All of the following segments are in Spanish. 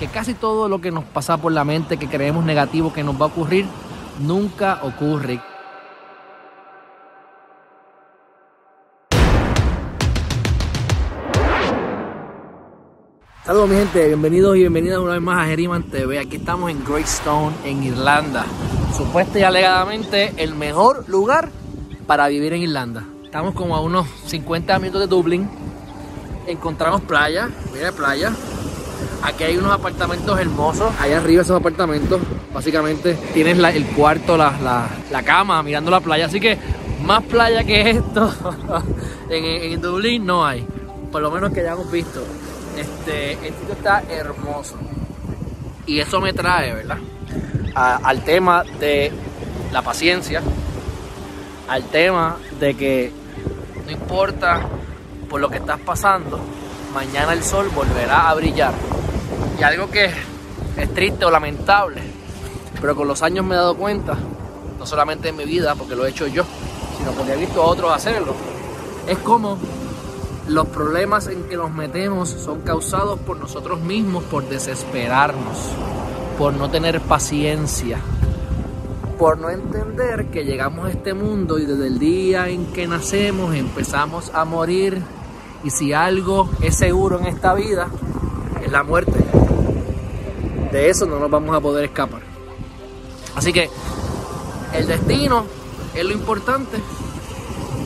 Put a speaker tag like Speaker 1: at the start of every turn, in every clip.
Speaker 1: que casi todo lo que nos pasa por la mente, que creemos negativo que nos va a ocurrir, nunca ocurre. Saludos mi gente, bienvenidos y bienvenidas una vez más a Geriman TV. Aquí estamos en Greystone, en Irlanda. Supuesta y alegadamente el mejor lugar para vivir en Irlanda. Estamos como a unos 50 minutos de Dublín. Encontramos playa, mira playa. Aquí hay unos apartamentos hermosos. Allá arriba esos apartamentos, básicamente tienes el cuarto, la, cama, mirando la playa. Así que más playa que esto en, en Dublín no hay. Por lo menos que ya hemos visto. Este, el sitio está hermoso. Y eso me trae, ¿verdad? al tema de la paciencia, al tema de que no importa por lo que estás pasando, mañana el sol volverá a brillar. Y algo que es triste o lamentable, pero con los años me he dado cuenta, no solamente en mi vida, porque lo he hecho yo, sino porque he visto a otros hacerlo, es como los problemas en que nos metemos son causados por nosotros mismos, por desesperarnos, por no tener paciencia, por no entender que llegamos a este mundo y desde el día en que nacemos empezamos a morir y si algo es seguro en esta vida es la muerte. De eso no nos vamos a poder escapar. Así que el destino es lo importante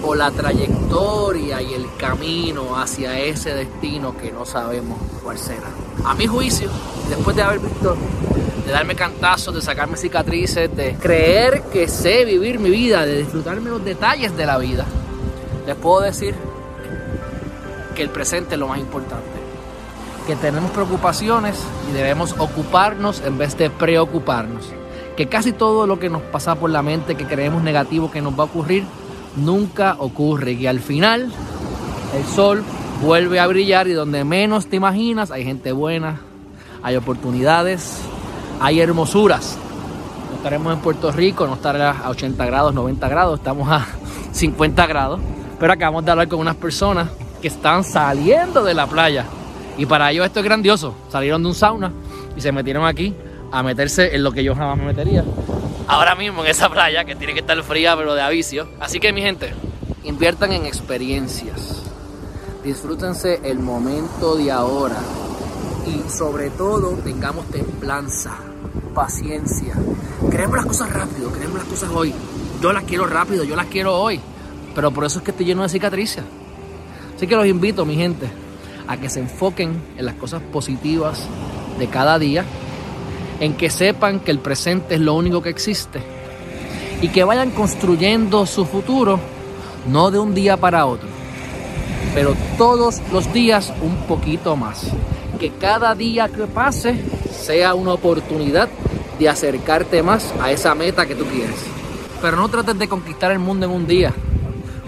Speaker 1: o la trayectoria y el camino hacia ese destino que no sabemos cuál será. A mi juicio, después de haber visto, de darme cantazos, de sacarme cicatrices, de creer que sé vivir mi vida, de disfrutarme los detalles de la vida, les puedo decir que el presente es lo más importante. Que tenemos preocupaciones y debemos ocuparnos en vez de preocuparnos. Que casi todo lo que nos pasa por la mente, que creemos negativo que nos va a ocurrir, nunca ocurre y al final el sol vuelve a brillar y donde menos te imaginas hay gente buena, hay oportunidades, hay hermosuras. No estaremos en Puerto Rico, no estaremos a 80 grados, 90 grados, estamos a 50 grados, pero acabamos de hablar con unas personas que están saliendo de la playa y para ellos esto es grandioso. Salieron de un sauna y se metieron aquí a meterse en lo que yo jamás me metería, ahora mismo en esa playa que tiene que estar fría pero de avicio. Así que mi gente, inviertan en experiencias. Disfrútense el momento de ahora. Y sobre todo tengamos templanza, paciencia. Queremos las cosas rápido, queremos las cosas hoy. Yo las quiero rápido, yo las quiero hoy. Pero por eso es que estoy lleno de cicatrices. Así que los invito, mi gente, a que se enfoquen en las cosas positivas de cada día en que sepan que el presente es lo único que existe y que vayan construyendo su futuro no de un día para otro, pero todos los días un poquito más. Que cada día que pase sea una oportunidad de acercarte más a esa meta que tú quieres. Pero no trates de conquistar el mundo en un día.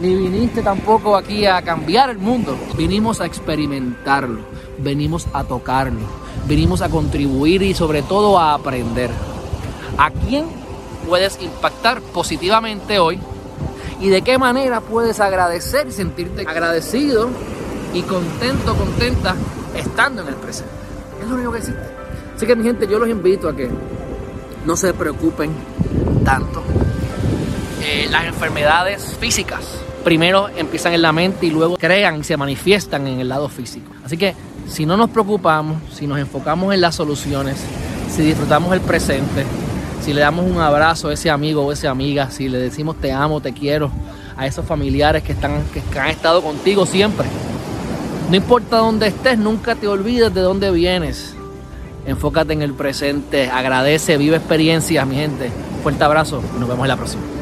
Speaker 1: Ni viniste tampoco aquí a cambiar el mundo. Vinimos a experimentarlo. Venimos a tocarlo venimos a contribuir y sobre todo a aprender. ¿A quién puedes impactar positivamente hoy? ¿Y de qué manera puedes agradecer y sentirte agradecido y contento, contenta estando en el presente? Es lo único que existe. Así que mi gente, yo los invito a que no se preocupen tanto. Eh, las enfermedades físicas primero empiezan en la mente y luego crean y se manifiestan en el lado físico. Así que si no nos preocupamos, si nos enfocamos en las soluciones, si disfrutamos el presente, si le damos un abrazo a ese amigo o esa amiga, si le decimos te amo, te quiero, a esos familiares que, están, que han estado contigo siempre. No importa dónde estés, nunca te olvides de dónde vienes. Enfócate en el presente, agradece, vive experiencias, mi gente. Fuerte abrazo y nos vemos en la próxima.